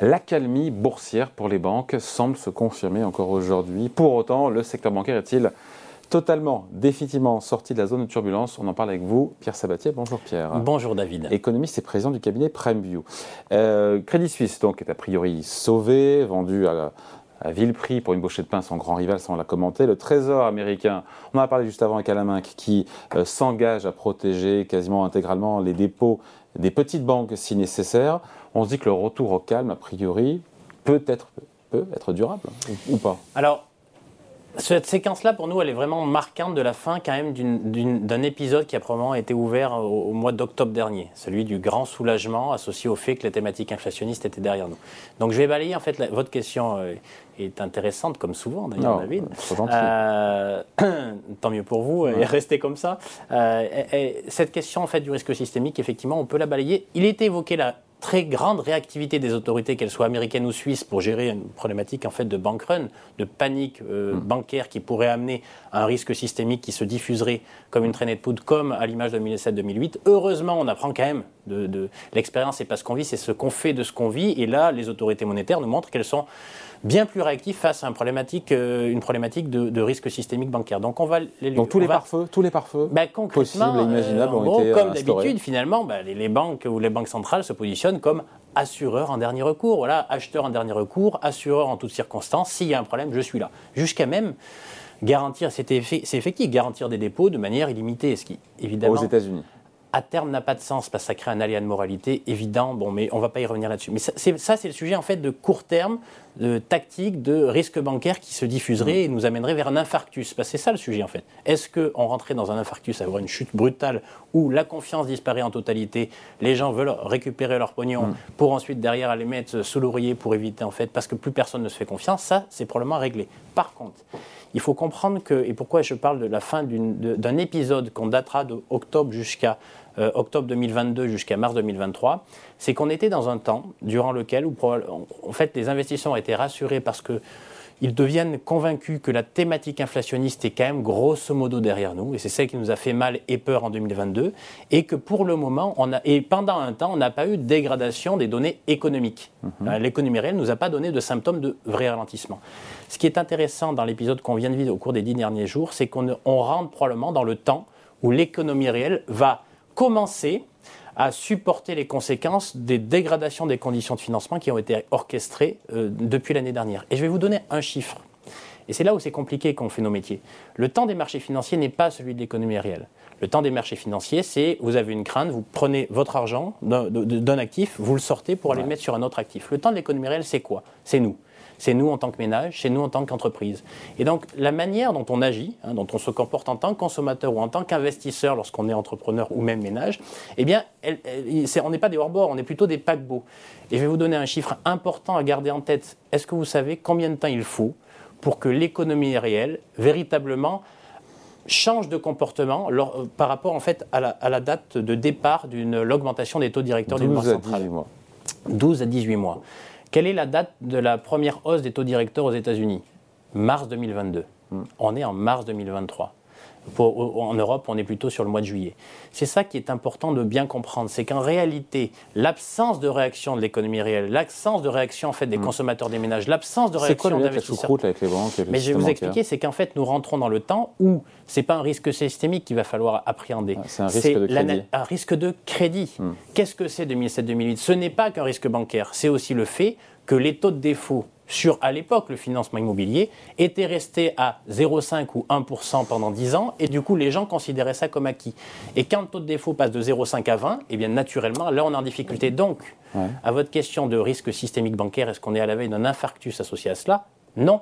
L'accalmie boursière pour les banques semble se confirmer encore aujourd'hui. Pour autant, le secteur bancaire est-il totalement, définitivement sorti de la zone de turbulence? On en parle avec vous, Pierre Sabatier. Bonjour Pierre. Bonjour David. Économiste et président du cabinet PrimeView. Euh, Crédit Suisse, donc, est a priori sauvé, vendu à, à vil prix pour une bouchée de pain, son grand rival, sans la commenter. Le Trésor américain, on en a parlé juste avant avec Alain qui euh, s'engage à protéger quasiment intégralement les dépôts des petites banques si nécessaire. On se dit que le retour au calme, a priori, peut être, peut être durable ou, pas? Alors, cette séquence-là, pour nous, elle est vraiment marquante de la fin quand même d'un épisode qui a probablement été ouvert au, mois d'octobre dernier, celui du grand soulagement associé au fait que les thématiques inflationnistes étaient derrière nous. Donc je vais balayer, en fait, votre question euh, est intéressante, comme souvent d'ailleurs, David. Euh, tant mieux pour vous, et restez comme ça. Euh, cette question, en fait, du risque systémique, effectivement, on peut la balayer. Il était évoqué là très grande réactivité des autorités, qu'elles soient américaines ou suisses, pour gérer une problématique en fait de bank run, de panique euh, mm. bancaire qui pourrait amener à un risque systémique qui se diffuserait comme une traînée de poudre, comme à l'image de 2007-2008. Heureusement, on apprend quand même de, de l'expérience, c'est pas ce qu'on vit, c'est ce qu'on fait de ce qu'on vit. Et là, les autorités monétaires nous montrent qu'elles sont bien plus réactif face à une problématique, euh, une problématique de, risque systémique bancaire. Donc on va les, Donc tous les pare-feux, tous les pare-feux bah, possibles et imaginables ont été Comme d'habitude, finalement, bah, les, banques ou les banques centrales se positionnent comme assureurs en dernier recours. Voilà, acheteur en dernier recours, assureur en toutes circonstances. S'il y a un problème, je suis là. Jusqu'à même garantir, c'est effectif, garantir des dépôts de manière illimitée, ce qui évidemment. Aux États-Unis à terme n'a pas de sens parce que ça crée un aléa de moralité évident. Bon, mais on ne va pas y revenir là-dessus. Mais ça, c'est le sujet en fait de court terme, de tactique, de risque bancaire qui se diffuserait et nous amènerait vers un infarctus. Parce que c'est ça le sujet en fait. Est-ce qu'on rentrait dans un infarctus, avoir une chute brutale où la confiance disparaît en totalité, les gens veulent récupérer leur pognon mm. pour ensuite derrière aller mettre sous l'oreiller pour éviter en fait, parce que plus personne ne se fait confiance, ça c'est probablement réglé. Par contre, il faut comprendre que, et pourquoi je parle de la fin d'un épisode qu'on datera d'octobre jusqu'à euh, octobre 2022 jusqu'à mars 2023, c'est qu'on était dans un temps durant lequel, en fait, les investisseurs été rassurés parce que ils deviennent convaincus que la thématique inflationniste est quand même grosso modo derrière nous, et c'est ça qui nous a fait mal et peur en 2022, et que pour le moment, on a, et pendant un temps, on n'a pas eu de dégradation des données économiques. Mhm. Euh, l'économie réelle ne nous a pas donné de symptômes de vrai ralentissement. Ce qui est intéressant dans l'épisode qu'on vient de vivre au cours des dix derniers jours, c'est qu'on rentre probablement dans le temps où l'économie réelle va commencer à supporter les conséquences des dégradations des conditions de financement qui ont été orchestrées euh, depuis l'année dernière. Et je vais vous donner un chiffre. Et c'est là où c'est compliqué qu'on fait nos métiers. Le temps des marchés financiers n'est pas celui de l'économie réelle. Le temps des marchés financiers, c'est vous avez une crainte, vous prenez votre argent d'un actif, vous le sortez pour aller le mettre sur un autre actif. Le temps de l'économie réelle, c'est quoi? C'est nous c'est nous en tant que ménage, c'est nous en tant qu'entreprise. Et donc la manière dont on agit, hein, dont on se comporte en tant que consommateur ou en tant qu'investisseur lorsqu'on est entrepreneur ou même ménage, eh bien, on n'est pas des hors-bords, on est plutôt des paquebots. Et je vais vous donner un chiffre important à garder en tête. Est-ce que vous savez combien de temps il faut pour que l'économie réelle, véritablement, change de comportement par rapport en fait à la, date de départ d'une l'augmentation des taux directeurs d'une banque centrale. 12 à 18 mois. Quelle est la date de la première hausse des taux directeurs aux États-Unis? Mars 2022. Hmm. On est en mars 2023 en Europe, on est plutôt sur le mois de juillet. C'est ça qui est important de bien comprendre, c'est qu'en réalité, l'absence de réaction de l'économie réelle, l'absence de réaction en fait des mm. consommateurs des ménages, l'absence de réaction d'investisseurs. avec les banques Mais je vais vous expliquer, c'est qu'en fait, nous rentrons dans le temps où c'est pas un risque systémique qu'il va falloir appréhender. c'est un risque de crédit. un risque de crédit. Mm. Qu'est-ce que c'est 2007-2008 Ce n'est pas qu'un risque bancaire, c'est aussi le fait que les taux de défaut sur, à l'époque, le financement immobilier, était resté à 0,5 ou 1% pendant 10 ans, et du coup, les gens considéraient ça comme acquis. Et quand le taux de défaut passe de 0,5 à 20, eh bien, naturellement, là, on est en difficulté. Donc, à votre question de risque systémique bancaire, est-ce qu'on est à la veille d'un infarctus associé à cela? Non,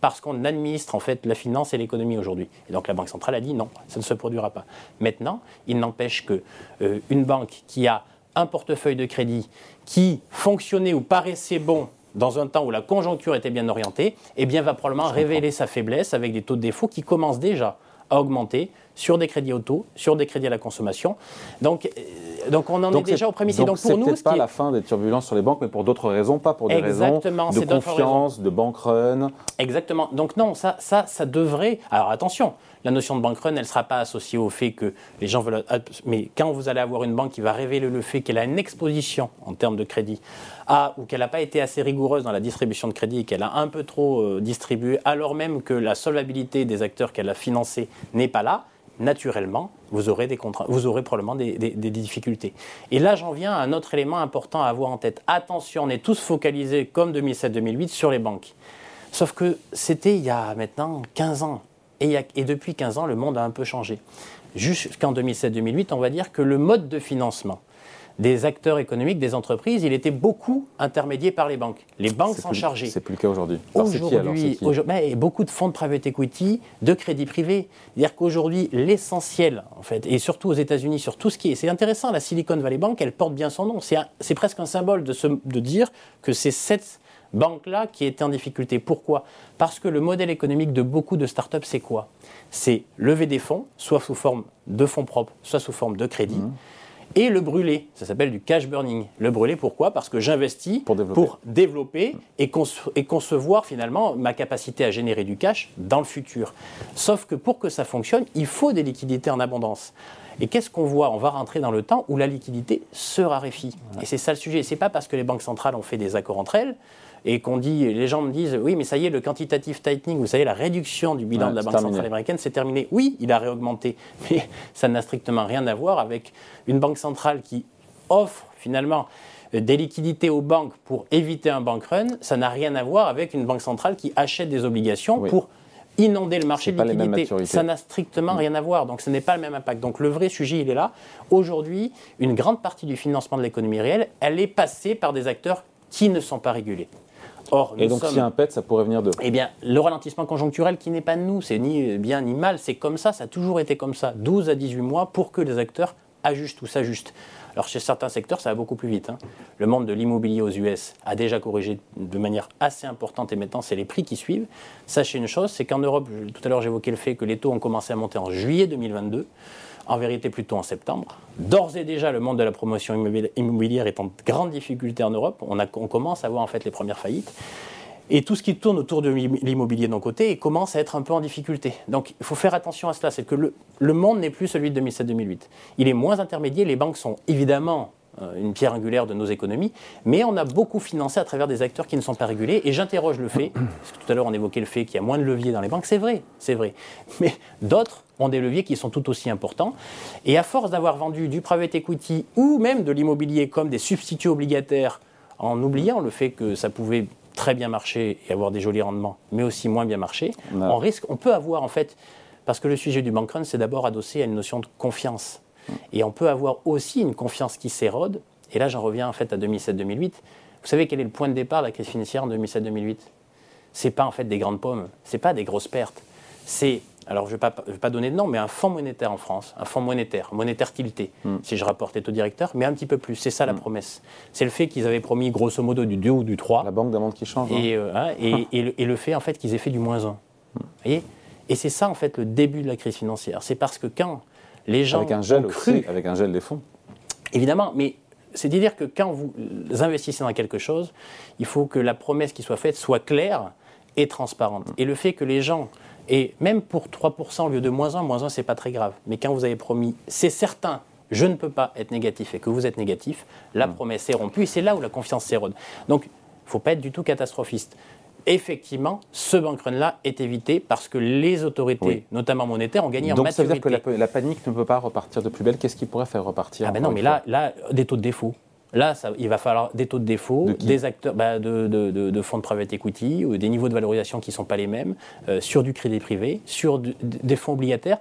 parce qu'on administre en fait la finance et l'économie aujourd'hui. Et donc la Banque centrale a dit non, ça ne se produira pas. Maintenant, il n'empêche que euh, une banque qui a un portefeuille de crédit qui fonctionnait ou paraissait bon dans un temps où la conjoncture était bien orientée, eh bien, va probablement révéler sa faiblesse avec des taux de défaut qui commencent déjà à augmenter sur des crédits auto, sur des crédits à la consommation. Donc, euh, donc on en est, déjà au premier Donc, donc pour nous, peut-être pas la fin des turbulences sur les banques, mais pour d'autres raisons, pas pour des raisons de confiance, de bank run. Exactement. Donc non, ça, ça, ça devrait. Alors attention, La notion de bank run, elle ne sera pas associée au fait que les gens veulent. Mais quand vous allez avoir une banque qui va révéler le fait qu'elle a une exposition en termes de crédit à, ou qu'elle n'a pas été assez rigoureuse dans la distribution de crédit et qu'elle a un peu trop euh, distribué, alors même que la solvabilité des acteurs qu'elle a financés n'est pas là, naturellement, vous aurez, des vous aurez probablement des, difficultés. Et là, j'en viens à un autre élément important à avoir en tête. Attention, on est tous focalisés, comme 2007-2008, sur les banques. Sauf que c'était il y a maintenant 15 ans. Et, et, depuis 15 ans, le monde a un peu changé. Jusqu'en 2007-2008, on va dire que le mode de financement des acteurs économiques, des entreprises, il était beaucoup intermédié par les banques. Les banques s'en chargeaient. C'est plus le cas aujourd'hui. Aujourd'hui, beaucoup de fonds de private equity, de crédit privé. C'est-à-dire qu'aujourd'hui, l'essentiel, en fait, et surtout aux États-Unis, sur tout ce qui est. C'est intéressant, la Silicon Valley Bank, elle porte bien son nom. C'est presque un symbole de, de dire que c'est cette banque-là qui était en difficulté. Pourquoi? Parce que le modèle économique de beaucoup de startups, c'est quoi? C'est lever des fonds, soit sous forme de fonds propres, soit sous forme de crédit. Mmh et le brûler. Ça s'appelle du cash burning. Le brûler, pourquoi? Parce que j'investis pour développer, et, concevoir finalement ma capacité à générer du cash dans le futur. Sauf que pour que ça fonctionne, il faut des liquidités en abondance. Et qu'est-ce qu'on voit? On va rentrer dans le temps où la liquidité se raréfie. Et c'est ça le sujet. C'est pas parce que les banques centrales ont fait des accords entre elles et qu'on dit, les gens me disent, oui, mais ça y est, le quantitative tightening, vous savez, la réduction du bilan de la Banque centrale américaine, c'est terminé. Oui, il a réaugmenté, mais ça n'a strictement rien à voir avec une banque centrale qui offre finalement des liquidités aux banques pour éviter un bank run. Ça n'a rien à voir avec une banque centrale qui achète des obligations pour inonder le marché de liquidité. Ça n'a strictement mm. rien à voir, donc ce n'est pas le même impact. Donc le vrai sujet, il est là. Aujourd'hui, une grande partie du financement de l'économie réelle, elle est passée par des acteurs qui ne sont pas régulés. Or, et donc, si un pet, ça pourrait venir de. Eh bien, le ralentissement conjoncturel qui n'est pas de nous, c'est ni bien ni mal, c'est comme ça, ça a toujours été comme ça. 12 à 18 mois pour que les acteurs ajustent ou s'ajustent. Alors, chez certains secteurs, ça va beaucoup plus vite. Hein. Le monde de l'immobilier aux US a déjà corrigé de manière assez importante et maintenant, c'est les prix qui suivent. Sachez une chose, c'est qu'en Europe, tout à l'heure, j'évoquais le fait que les taux ont commencé à monter en juillet 2022 en vérité plutôt en septembre. D'ores et déjà, le monde de la promotion immobilière est en grande difficulté en Europe. On, on commence à voir en fait les premières faillites. Et tout ce qui tourne autour de l'immobilier de nos côtés commence à être un peu en difficulté. Donc il faut faire attention à cela. C'est que le, le monde n'est plus celui de 2007-2008. Il est moins intermédiaire. Les banques sont évidemment euh, une pierre angulaire de nos économies, mais on a beaucoup financé à travers des acteurs qui ne sont pas régulés. Et j'interroge le fait, parce que tout à l'heure on évoquait le fait qu'il y a moins de leviers dans les banques, c'est vrai, c'est vrai. Mais d'autres ont des leviers qui sont tout aussi importants. Et à force d'avoir vendu du private equity ou même de l'immobilier comme des substituts obligataires, en oubliant le fait que ça pouvait très bien marcher et avoir des jolis rendements, mais aussi moins bien marcher, on risque, on peut avoir en fait, parce que le sujet du bank run, c'est d'abord adossé à une notion de confiance. Et on peut avoir aussi une confiance qui s'érode. Et là, j'en reviens en fait à 2007-2008. Vous savez quel est le point de départ de la crise financière en 2007-2008 C'est pas en fait des grandes pommes, c'est pas des grosses pertes. C'est alors je ne vais, pas donner de nom, mais un fonds monétaire en France, un fonds monétaire, monétaire tilté, hmm. si je rapporte les taux directeurs, mais un petit peu plus. C'est ça la hmm. promesse. C'est le fait qu'ils avaient promis grosso modo du 2 ou du 3. La banque d'un monde qui change. Hein. Et, euh, hein, et, le, fait en fait qu'ils aient fait du moins 1. Hmm. voyez? Et c'est ça en fait le début de la crise financière. C'est parce que quand les gens avec un gel cru, aussi, avec un gel des fonds. Évidemment, mais c'est à dire que quand vous investissez dans quelque chose, il faut que la promesse qui soit faite soit claire et transparente. Et le fait que les gens, et même pour 3% au lieu de moins 1, moins 1, c'est pas très grave. Mais quand vous avez promis, c'est certain, je ne peux pas être négatif et que vous êtes négatif, la mm. promesse est rompue et c'est là où la confiance s'érode. Donc, il ne faut pas être du tout catastrophiste effectivement, ce bank run-là est évité parce que les autorités, notamment monétaires, ont gagné en maturité. Donc ça veut dire que la, panique ne peut pas repartir de plus belle. Qu'est-ce qui pourrait faire repartir Ah ben non, mais là, là, des taux de défaut. Là, ça, il va falloir des taux de défaut, des acteurs bah, de, de, fonds de private equity, ou des niveaux de valorisation qui ne sont pas les mêmes, euh, sur du crédit privé, sur des fonds obligataires.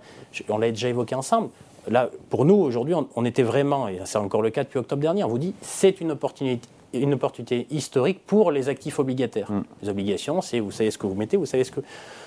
On l'a déjà évoqué ensemble. Là, pour nous, aujourd'hui, on, on, était vraiment, et c'est encore le cas depuis octobre dernier, on vous dit, c'est une opportunité, une opportunité historique pour les actifs obligataires. Mm. Les obligations, c'est vous savez ce que vous mettez, vous savez ce que,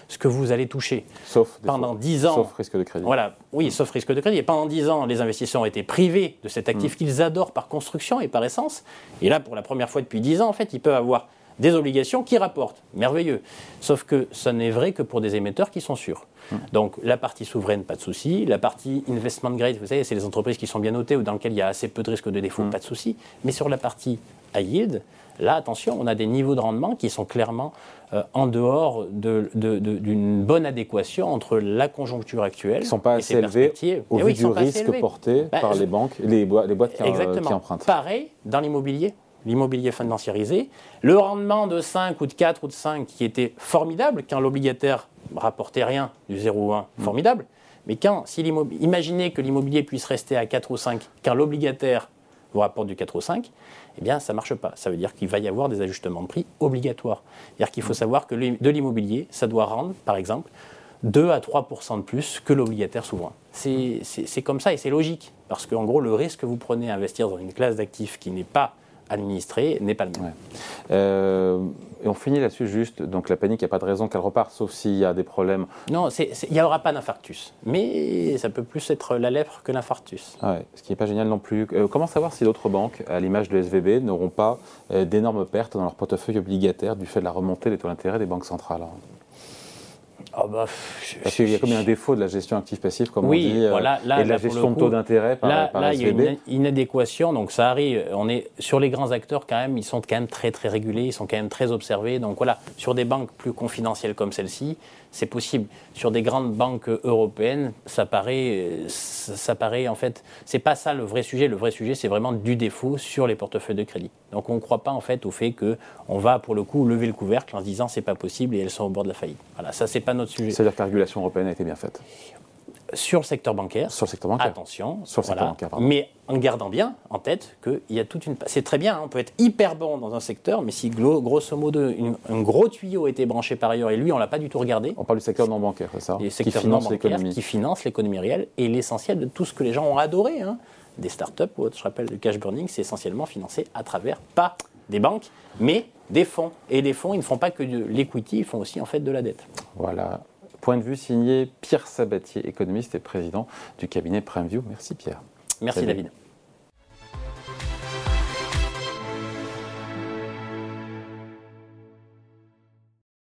ce que vous allez toucher. Sauf pendant 10 ans. Sauf risque de crédit. Voilà, oui, sauf risque de crédit. Et pendant 10 ans, les investisseurs ont été privés de cet actif mm. qu'ils adorent par construction et par essence. Et là, pour la première fois depuis 10 ans, en fait, ils peuvent avoir des obligations qui rapportent. Merveilleux. Sauf que ça n'est vrai que pour des émetteurs qui sont sûrs. Hum. Donc la partie souveraine, pas de souci. La partie investment grade, vous savez, c'est les entreprises qui sont bien notées ou dans lesquelles il y a assez peu de risques de défaut, hum. pas de souci. Mais sur la partie high yield, là, attention, on a des niveaux de rendement qui sont clairement euh, en dehors d'une bonne adéquation entre la conjoncture actuelle. Ils ne sont pas assez élevés au vu du risque porté bah, par les banques, les, boîtes qui, euh, qui empruntent. Pareil dans l'immobilier l'immobilier financiarisé, le rendement de 5 ou de 4 ou de 5 qui était formidable quand l'obligataire rapportait rien du 0 ou 1, mm. formidable. Mais quand, si imaginez que l'immobilier puisse rester à 4 ou 5 quand l'obligataire vous rapporte du 4 ou 5, eh bien ça ne marche pas. Ça veut dire qu'il va y avoir des ajustements de prix obligatoires. C'est-à-dire qu'il faut mm. savoir que de l'immobilier, ça doit rendre, par exemple, 2 à 3% de plus que l'obligataire souverain. C'est comme ça et c'est logique. Parce qu'en gros, le risque que vous prenez à investir dans une classe d'actifs qui n'est pas administré n'est pas le même. Euh, et on finit là-dessus juste, donc la panique, il n'y a pas de raison qu'elle reparte, sauf s'il y a des problèmes. Non, il n'y aura pas d'infarctus, mais ça peut plus être la lèpre que l'infarctus. Ouais, ce qui n'est pas génial non plus. Euh, comment savoir si d'autres banques, à l'image de SVB, n'auront pas euh, d'énormes pertes dans leur portefeuille obligataire du fait de la remontée des taux d'intérêt des banques centrales ah bah, Parce qu'il y a comme un défaut de la gestion active-passive, comme on dit, euh, et de la gestion de taux d'intérêt par, là, là, il y a une inadéquation, donc ça arrive. On est sur les grands acteurs quand même, ils sont quand même très très régulés, ils sont quand même très observés. Donc voilà, sur des banques plus confidentielles comme celle-ci, c'est possible. Sur des grandes banques européennes, ça paraît, ça, paraît en fait, c'est pas ça le vrai sujet. Le vrai sujet, c'est vraiment du défaut sur les portefeuilles de crédit. Donc on ne croit pas en fait au fait que on va pour le coup lever le couvercle en se disant c'est pas possible et elles sont au bord de la faillite. Voilà, ça c'est pas notre sujet. C'est-à-dire que la régulation européenne a été bien faite sur le secteur bancaire. Sur le secteur bancaire. Attention. Sur le secteur bancaire, Mais en gardant bien en tête qu'il y a toute une. C'est très bien, hein, on peut être hyper bon dans un secteur, mais si grosso modo un gros tuyau a été branché par ailleurs et lui on l'a pas du tout regardé. On parle du secteur non bancaire, c'est ça qui finance l'économie. Qui finance l'économie réelle et l'essentiel de tout ce que les gens ont adoré. Hein, des startups ou autres, je rappelle, le cash burning, c'est essentiellement financé à travers pas des banques, mais des fonds. Et les fonds, ils ne font pas que de l'equity, ils font aussi en fait de la dette. Voilà. Point de vue signé Pierre Sabatier, économiste et président du cabinet PrimeView. Merci Pierre. Merci David.